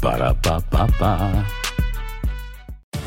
Para, pa, pa, pa.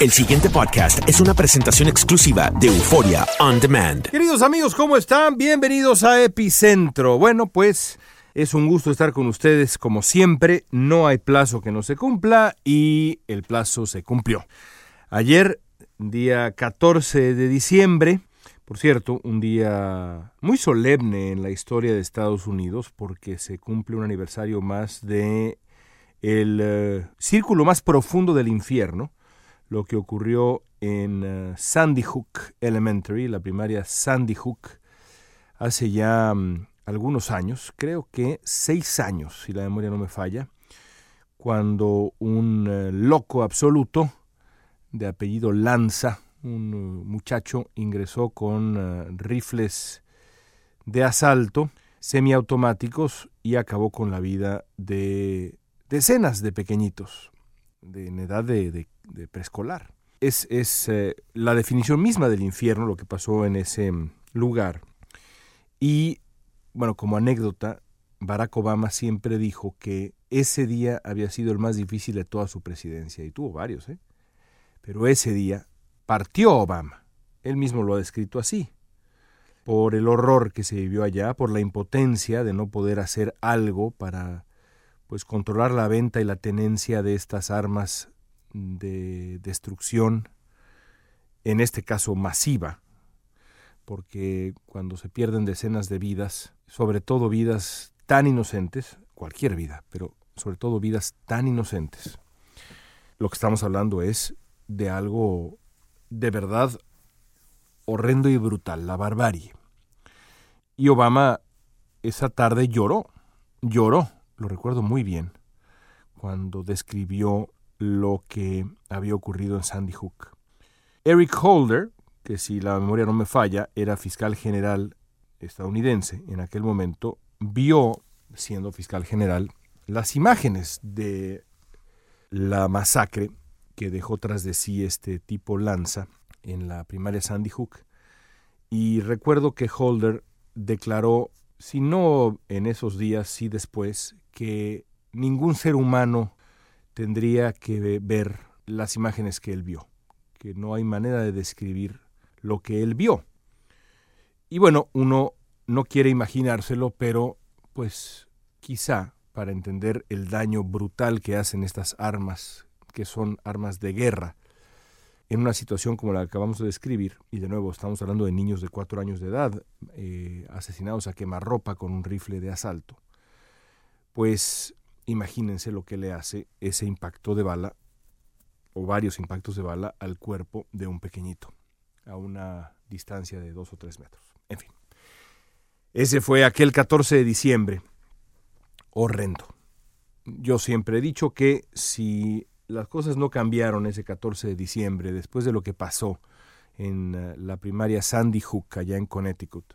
El siguiente podcast es una presentación exclusiva de Euforia On Demand. Queridos amigos, ¿cómo están? Bienvenidos a Epicentro. Bueno, pues es un gusto estar con ustedes como siempre. No hay plazo que no se cumpla y el plazo se cumplió. Ayer, día 14 de diciembre, por cierto, un día muy solemne en la historia de Estados Unidos porque se cumple un aniversario más de el eh, círculo más profundo del infierno, lo que ocurrió en eh, Sandy Hook Elementary, la primaria Sandy Hook, hace ya mm, algunos años, creo que seis años, si la memoria no me falla, cuando un eh, loco absoluto de apellido Lanza, un uh, muchacho, ingresó con rifles de asalto semiautomáticos y acabó con la vida de decenas de pequeñitos de, en edad de, de- preescolar. Es, es eh, la definición misma del infierno lo que pasó en ese mm, lugar. Y, bueno, como anécdota, Barack Obama siempre dijo que ese día había sido el más difícil de toda su presidencia, y tuvo varios, ¿eh? Pero ese día partió Obama. Él mismo lo ha descrito así. Por el horror que se vivió allá, por la impotencia de no poder hacer algo para pues controlar la venta y la tenencia de estas armas de destrucción, en este caso masiva, porque cuando se pierden decenas de vidas, sobre todo vidas tan inocentes, cualquier vida, pero sobre todo vidas tan inocentes, lo que estamos hablando es de algo de verdad horrendo y brutal, la barbarie. Y Obama esa tarde lloró, lloró, lo recuerdo muy bien, cuando describió lo que había ocurrido en Sandy Hook. Eric Holder, que si la memoria no me falla, era fiscal general estadounidense en aquel momento, vio, siendo fiscal general, las imágenes de la masacre que dejó tras de sí este tipo Lanza en la primaria Sandy Hook. Y recuerdo que Holder declaró, si no en esos días, sí después, que ningún ser humano tendría que ver las imágenes que él vio, que no hay manera de describir lo que él vio. Y bueno, uno no quiere imaginárselo, pero pues quizá para entender el daño brutal que hacen estas armas, que son armas de guerra, en una situación como la que acabamos de describir, y de nuevo estamos hablando de niños de cuatro años de edad, eh, asesinados a quemarropa con un rifle de asalto, pues imagínense lo que le hace ese impacto de bala, o varios impactos de bala, al cuerpo de un pequeñito, a una distancia de dos o tres metros. En fin, ese fue aquel 14 de diciembre, horrendo. Yo siempre he dicho que si las cosas no cambiaron ese 14 de diciembre, después de lo que pasó en eh, la primaria Sandy Hook, allá en Connecticut,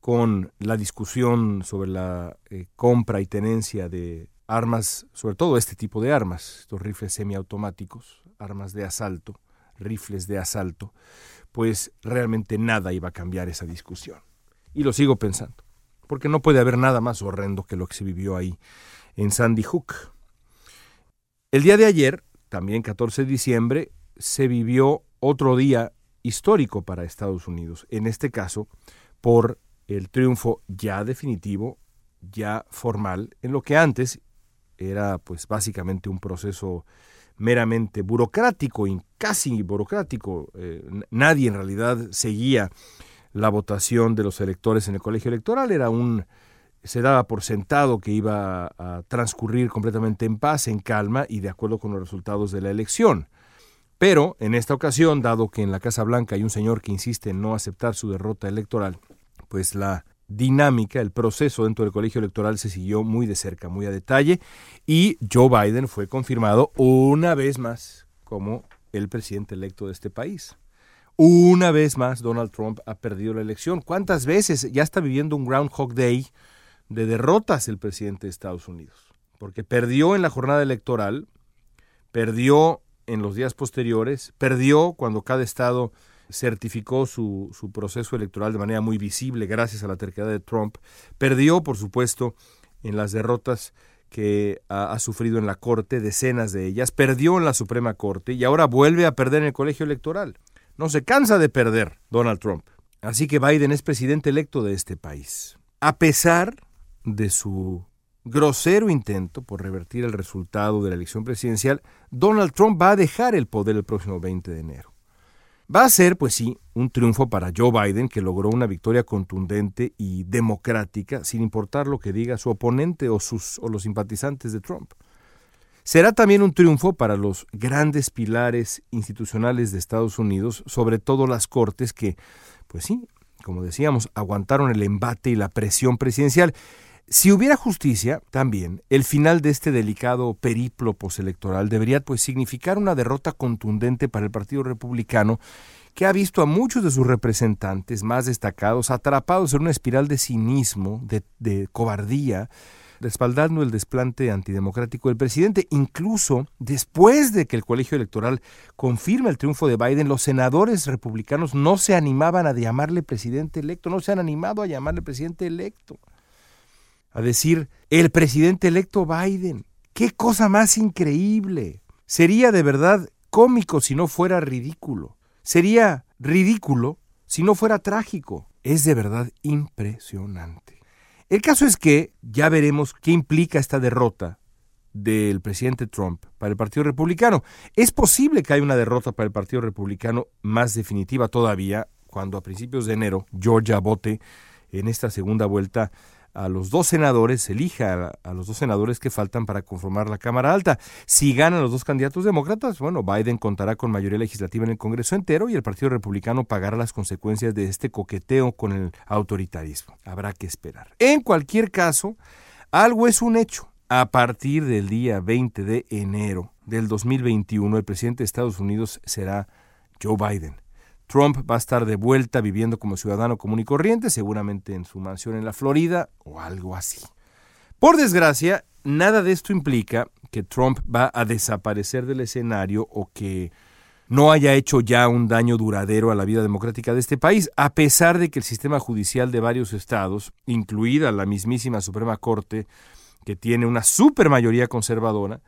con la discusión sobre la eh, compra y tenencia de armas, sobre todo este tipo de armas, estos rifles semiautomáticos, armas de asalto, rifles de asalto, pues realmente nada iba a cambiar esa discusión. Y lo sigo pensando, porque no puede haber nada más horrendo que lo que se vivió ahí en Sandy Hook. El día de ayer, también 14 de diciembre, se vivió otro día histórico para Estados Unidos, en este caso por el triunfo ya definitivo, ya formal, en lo que antes era pues básicamente un proceso meramente burocrático y casi burocrático. Eh, nadie en realidad seguía la votación de los electores en el colegio electoral, era un se daba por sentado que iba a transcurrir completamente en paz, en calma y de acuerdo con los resultados de la elección. Pero en esta ocasión, dado que en la Casa Blanca hay un señor que insiste en no aceptar su derrota electoral, pues la dinámica, el proceso dentro del colegio electoral se siguió muy de cerca, muy a detalle, y Joe Biden fue confirmado una vez más como el presidente electo de este país. Una vez más Donald Trump ha perdido la elección. ¿Cuántas veces ya está viviendo un Groundhog Day de derrotas el presidente de Estados Unidos? Porque perdió en la jornada electoral, perdió en los días posteriores, perdió cuando cada estado certificó su, su, proceso electoral de manera muy visible gracias a la terquedad de Trump, perdió, por supuesto, en las derrotas que ha, ha, sufrido en la Corte, decenas de ellas, perdió en la Suprema Corte y ahora vuelve a perder en el colegio electoral. No se cansa de perder Donald Trump. Así que Biden es presidente electo de este país. A pesar de su grosero intento por revertir el resultado de la elección presidencial, Donald Trump va a dejar el poder el próximo 20 de enero. Va a ser, pues sí, un triunfo para Joe Biden, que logró una victoria contundente y democrática, sin importar lo que diga su oponente o, sus, o los simpatizantes de Trump. Será también un triunfo para los grandes pilares institucionales de Estados Unidos, sobre todo las cortes que, pues sí, como decíamos, aguantaron el embate y la presión presidencial si hubiera justicia, también, el final de este delicado periplo postelectoral debería pues significar una derrota contundente para el Partido Republicano, que ha visto a muchos de sus representantes más destacados atrapados en una espiral de cinismo, de, cobardía, respaldando el desplante antidemocrático del presidente. Incluso después de que el colegio electoral confirma el triunfo de Biden, los senadores republicanos no se animaban a llamarle presidente electo, no se han animado a llamarle presidente electo a decir, el presidente electo Biden. ¡Qué cosa más increíble! Sería de verdad cómico si no fuera ridículo. Sería ridículo si no fuera trágico. Es de verdad impresionante. El caso es que ya veremos qué implica esta derrota del presidente Trump para el Partido Republicano. Es posible que haya una derrota para el Partido Republicano más definitiva todavía cuando a principios de enero Georgia vote en esta segunda vuelta a los dos senadores, elija a, los dos senadores que faltan para conformar la Cámara Alta. Si ganan los dos candidatos demócratas, bueno, Biden contará con mayoría legislativa en el Congreso entero y el Partido Republicano pagará las consecuencias de este coqueteo con el autoritarismo. Habrá que esperar. En cualquier caso, algo es un hecho. A partir del día 20 de enero del 2021, el presidente de Estados Unidos será Joe Biden. Trump va a estar de vuelta viviendo como ciudadano común y corriente, seguramente en su mansión en la Florida o algo así. Por desgracia, nada de esto implica que Trump va a desaparecer del escenario o que no haya hecho ya un daño duradero a la vida democrática de este país, a pesar de que el sistema judicial de varios estados, incluida la mismísima Suprema Corte, que tiene una supermayoría conservadora,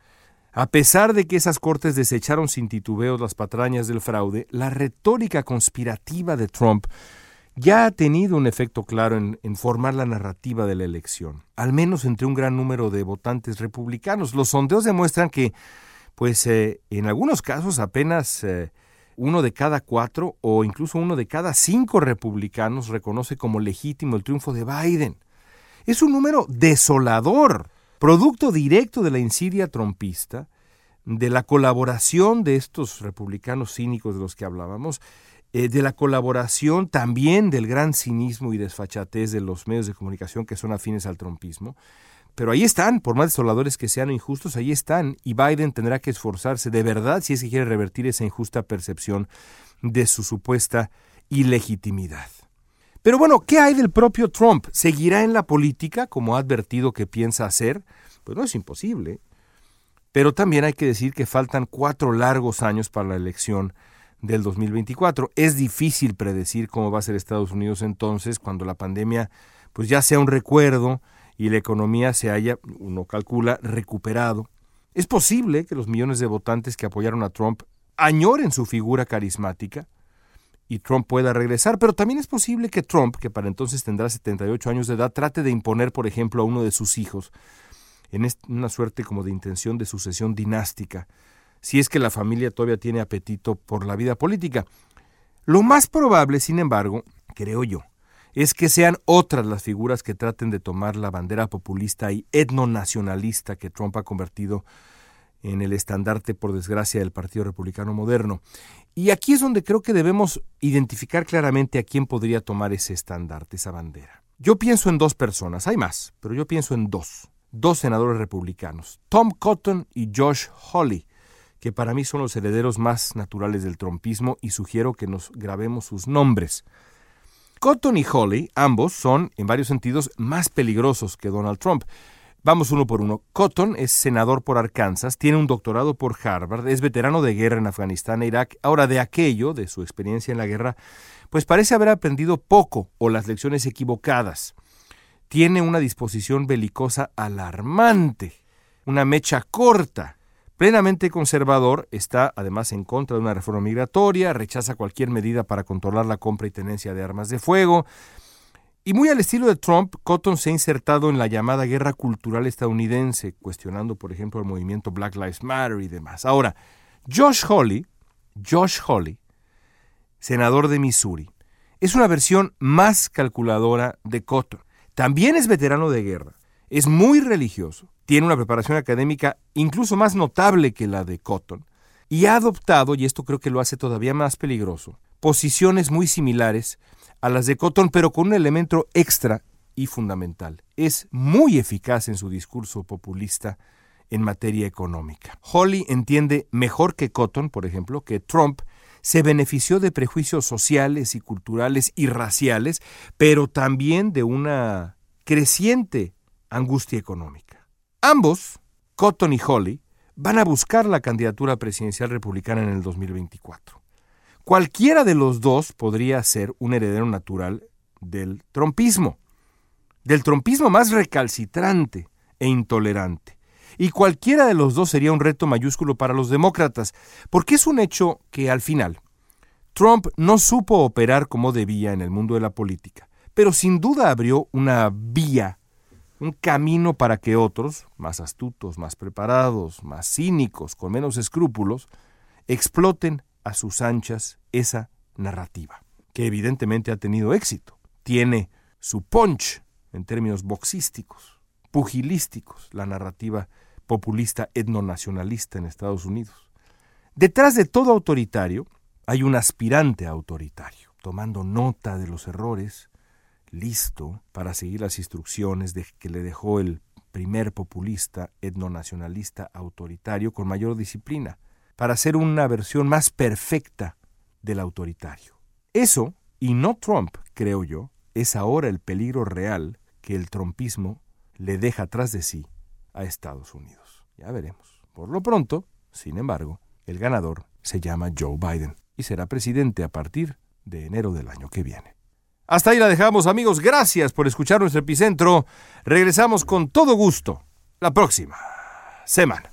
a pesar de que esas cortes desecharon sin titubeos las patrañas del fraude, la retórica conspirativa de Trump ya ha tenido un efecto claro en, formar la narrativa de la elección, al menos entre un gran número de votantes republicanos. Los sondeos demuestran que, pues, eh, en algunos casos apenas eh, uno de cada cuatro o incluso uno de cada cinco republicanos reconoce como legítimo el triunfo de Biden. Es un número desolador producto directo de la insidia trompista, de la colaboración de estos republicanos cínicos de los que hablábamos, eh, de la colaboración también del gran cinismo y desfachatez de los medios de comunicación que son afines al trompismo. Pero ahí están, por más desoladores que sean injustos, ahí están, y Biden tendrá que esforzarse de verdad si es que quiere revertir esa injusta percepción de su supuesta ilegitimidad. Pero bueno, ¿qué hay del propio Trump? ¿Seguirá en la política como ha advertido que piensa hacer? Pues no es imposible. Pero también hay que decir que faltan cuatro largos años para la elección del 2024. Es difícil predecir cómo va a ser Estados Unidos entonces cuando la pandemia pues ya sea un recuerdo y la economía se haya, uno calcula, recuperado. Es posible que los millones de votantes que apoyaron a Trump añoren su figura carismática y Trump pueda regresar, pero también es posible que Trump, que para entonces tendrá 78 años de edad, trate de imponer, por ejemplo, a uno de sus hijos en una suerte como de intención de sucesión dinástica, si es que la familia todavía tiene apetito por la vida política. Lo más probable, sin embargo, creo yo, es que sean otras las figuras que traten de tomar la bandera populista y etnonacionalista que Trump ha convertido en el estandarte, por desgracia, del Partido Republicano Moderno. Y aquí es donde creo que debemos identificar claramente a quién podría tomar ese estandarte, esa bandera. Yo pienso en dos personas, hay más, pero yo pienso en dos, dos senadores republicanos, Tom Cotton y Josh Hawley, que para mí son los herederos más naturales del trompismo y sugiero que nos grabemos sus nombres. Cotton y Hawley, ambos, son, en varios sentidos, más peligrosos que Donald Trump. Vamos uno por uno. Cotton es senador por Arkansas, tiene un doctorado por Harvard, es veterano de guerra en Afganistán e Irak. Ahora, de aquello, de su experiencia en la guerra, pues parece haber aprendido poco o las lecciones equivocadas. Tiene una disposición belicosa alarmante, una mecha corta Plenamente conservador, está además en contra de una reforma migratoria, rechaza cualquier medida para controlar la compra y tenencia de armas de fuego. Y muy al estilo de Trump, Cotton se ha insertado en la llamada guerra cultural estadounidense, cuestionando, por ejemplo, el movimiento Black Lives Matter y demás. Ahora, Josh Hawley, Josh Hawley, senador de Missouri, es una versión más calculadora de Cotton. También es veterano de guerra, es muy religioso, tiene una preparación académica incluso más notable que la de Cotton, y ha adoptado, y esto creo que lo hace todavía más peligroso, posiciones muy similares a las de Cotton, pero con un elemento extra y fundamental. Es muy eficaz en su discurso populista en materia económica. Holly entiende mejor que Cotton, por ejemplo, que Trump se benefició de prejuicios sociales y culturales y raciales, pero también de una creciente angustia económica. Ambos, Cotton y Holly, van a buscar la candidatura presidencial republicana en el 2024. Cualquiera de los dos podría ser un heredero natural del trompismo, del trompismo más recalcitrante e intolerante. Y cualquiera de los dos sería un reto mayúsculo para los demócratas, porque es un hecho que al final Trump no supo operar como debía en el mundo de la política, pero sin duda abrió una vía un camino para que otros, más astutos, más preparados, más cínicos, con menos escrúpulos, exploten a sus anchas esa narrativa, que evidentemente ha tenido éxito. Tiene su punch en términos boxísticos, pugilísticos, la narrativa populista etnonacionalista en Estados Unidos. Detrás de todo autoritario hay un aspirante autoritario, tomando nota de los errores, listo para seguir las instrucciones de, que le dejó el primer populista etnonacionalista autoritario con mayor disciplina, para ser una versión más perfecta del autoritario. Eso, y no Trump, creo yo, es ahora el peligro real que el trumpismo le deja tras de sí a Estados Unidos. Ya veremos. Por lo pronto, sin embargo, el ganador se llama Joe Biden y será presidente a partir de enero del año que viene. Hasta ahí la dejamos, amigos. Gracias por escuchar nuestro epicentro. Regresamos con todo gusto la próxima semana.